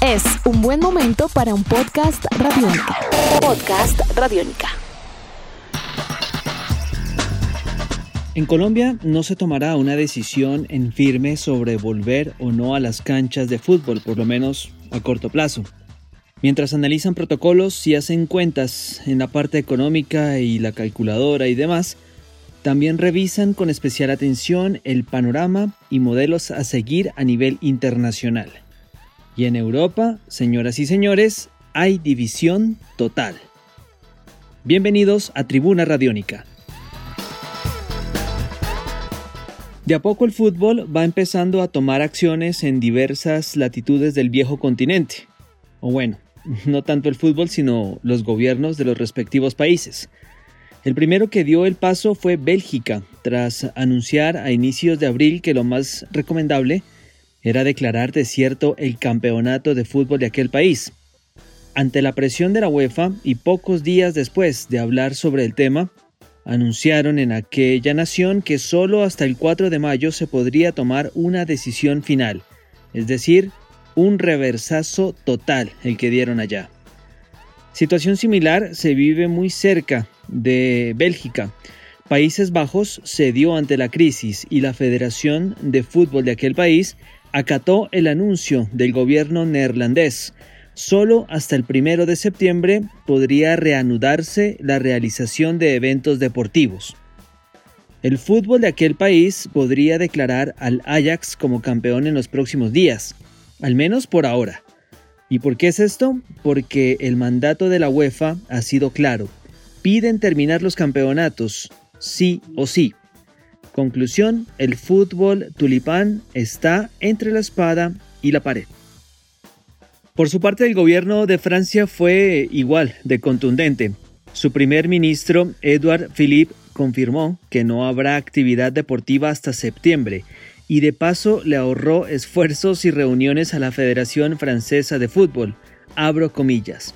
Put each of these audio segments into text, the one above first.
Es un buen momento para un podcast radiónica. Podcast radiónica. En Colombia no se tomará una decisión en firme sobre volver o no a las canchas de fútbol, por lo menos a corto plazo. Mientras analizan protocolos y hacen cuentas en la parte económica y la calculadora y demás, también revisan con especial atención el panorama y modelos a seguir a nivel internacional. Y en Europa, señoras y señores, hay división total. Bienvenidos a Tribuna Radiónica. De a poco el fútbol va empezando a tomar acciones en diversas latitudes del viejo continente. O bueno, no tanto el fútbol, sino los gobiernos de los respectivos países. El primero que dio el paso fue Bélgica, tras anunciar a inicios de abril que lo más recomendable era declarar desierto el campeonato de fútbol de aquel país. Ante la presión de la UEFA y pocos días después de hablar sobre el tema, anunciaron en aquella nación que solo hasta el 4 de mayo se podría tomar una decisión final, es decir, un reversazo total el que dieron allá. Situación similar se vive muy cerca de Bélgica. Países Bajos cedió ante la crisis y la Federación de Fútbol de aquel país acató el anuncio del gobierno neerlandés. Solo hasta el primero de septiembre podría reanudarse la realización de eventos deportivos. El fútbol de aquel país podría declarar al Ajax como campeón en los próximos días, al menos por ahora. ¿Y por qué es esto? Porque el mandato de la UEFA ha sido claro. Piden terminar los campeonatos, sí o sí. Conclusión, el fútbol tulipán está entre la espada y la pared. Por su parte, el gobierno de Francia fue igual de contundente. Su primer ministro, Edouard Philippe, confirmó que no habrá actividad deportiva hasta septiembre y de paso le ahorró esfuerzos y reuniones a la Federación Francesa de Fútbol. Abro comillas.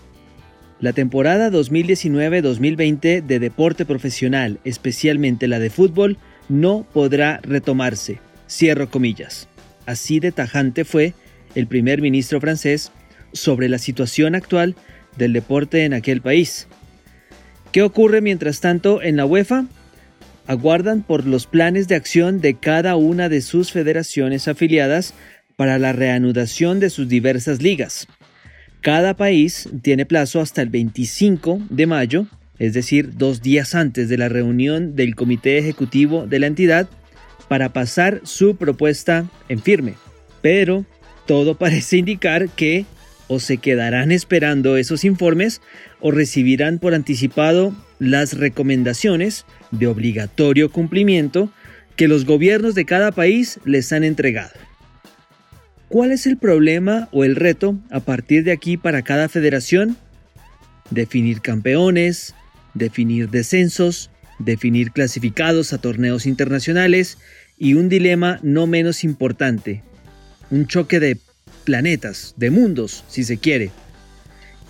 La temporada 2019-2020 de deporte profesional, especialmente la de fútbol, no podrá retomarse. Cierro comillas. Así de tajante fue el primer ministro francés sobre la situación actual del deporte en aquel país. ¿Qué ocurre mientras tanto en la UEFA? Aguardan por los planes de acción de cada una de sus federaciones afiliadas para la reanudación de sus diversas ligas. Cada país tiene plazo hasta el 25 de mayo es decir, dos días antes de la reunión del Comité Ejecutivo de la entidad, para pasar su propuesta en firme. Pero todo parece indicar que o se quedarán esperando esos informes o recibirán por anticipado las recomendaciones de obligatorio cumplimiento que los gobiernos de cada país les han entregado. ¿Cuál es el problema o el reto a partir de aquí para cada federación? Definir campeones, definir descensos, definir clasificados a torneos internacionales y un dilema no menos importante, un choque de planetas, de mundos, si se quiere.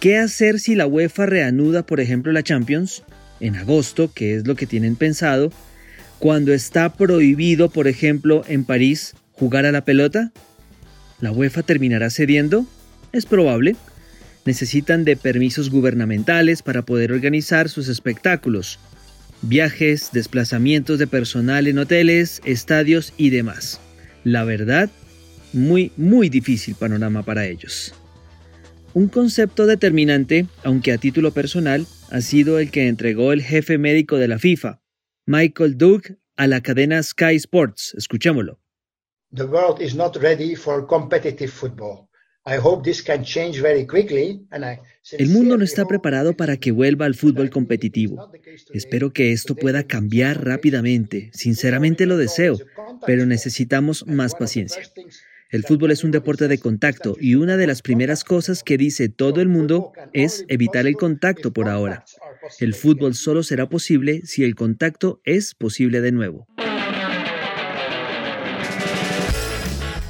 ¿Qué hacer si la UEFA reanuda, por ejemplo, la Champions en agosto, que es lo que tienen pensado, cuando está prohibido, por ejemplo, en París jugar a la pelota? ¿La UEFA terminará cediendo? Es probable necesitan de permisos gubernamentales para poder organizar sus espectáculos, viajes, desplazamientos de personal en hoteles, estadios y demás. La verdad, muy, muy difícil panorama para ellos. Un concepto determinante, aunque a título personal, ha sido el que entregó el jefe médico de la FIFA, Michael Duke, a la cadena Sky Sports. Escuchémoslo. The world is not ready for competitive football. El mundo no está preparado para que vuelva al fútbol competitivo. Espero que esto pueda cambiar rápidamente. Sinceramente lo deseo, pero necesitamos más paciencia. El fútbol es un deporte de contacto y una de las primeras cosas que dice todo el mundo es evitar el contacto por ahora. El fútbol solo será posible si el contacto es posible de nuevo.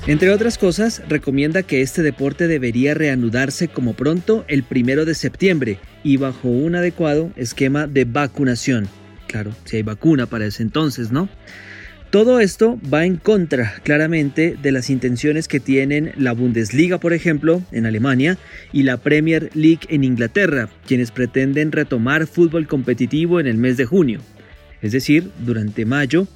Entre otras cosas, recomienda que este deporte debería reanudarse como pronto el primero de septiembre y bajo un adecuado esquema de vacunación. Claro, si hay vacuna para ese entonces, ¿no? Todo esto va en contra claramente de las intenciones que tienen la Bundesliga, por ejemplo, en Alemania, y la Premier League en Inglaterra, quienes pretenden retomar fútbol competitivo en el mes de junio. Es decir, durante mayo,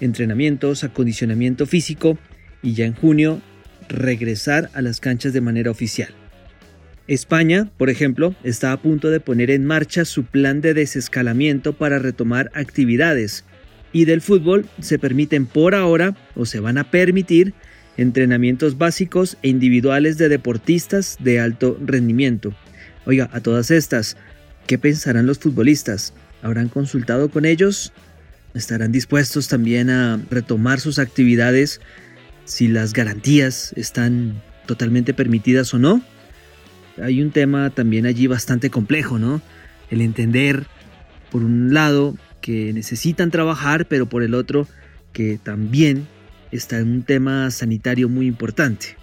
entrenamientos, acondicionamiento físico y ya en junio regresar a las canchas de manera oficial. España, por ejemplo, está a punto de poner en marcha su plan de desescalamiento para retomar actividades y del fútbol se permiten por ahora o se van a permitir entrenamientos básicos e individuales de deportistas de alto rendimiento. Oiga, a todas estas, ¿qué pensarán los futbolistas? ¿Habrán consultado con ellos? ¿Estarán dispuestos también a retomar sus actividades si las garantías están totalmente permitidas o no? Hay un tema también allí bastante complejo, ¿no? El entender, por un lado, que necesitan trabajar, pero por el otro que también está en un tema sanitario muy importante.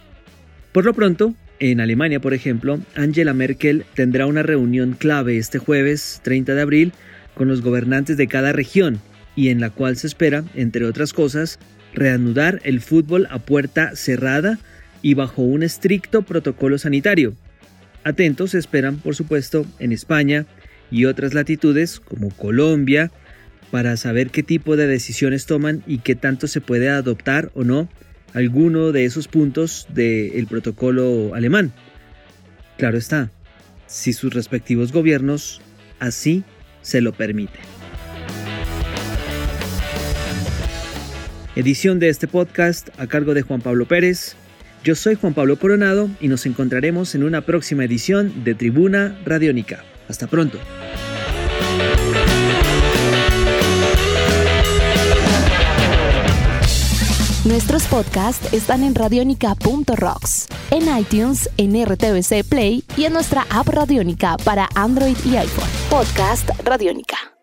Por lo pronto, en Alemania, por ejemplo, Angela Merkel tendrá una reunión clave este jueves 30 de abril con los gobernantes de cada región y en la cual se espera, entre otras cosas, reanudar el fútbol a puerta cerrada y bajo un estricto protocolo sanitario. Atentos esperan, por supuesto, en España y otras latitudes como Colombia, para saber qué tipo de decisiones toman y qué tanto se puede adoptar o no alguno de esos puntos del protocolo alemán. Claro está, si sus respectivos gobiernos así se lo permiten. Edición de este podcast a cargo de Juan Pablo Pérez. Yo soy Juan Pablo Coronado y nos encontraremos en una próxima edición de Tribuna Radiónica. Hasta pronto. Nuestros podcasts están en radionica.rocks, en iTunes, en RTVC Play y en nuestra app Radionica para Android y iPhone. Podcast Radionica.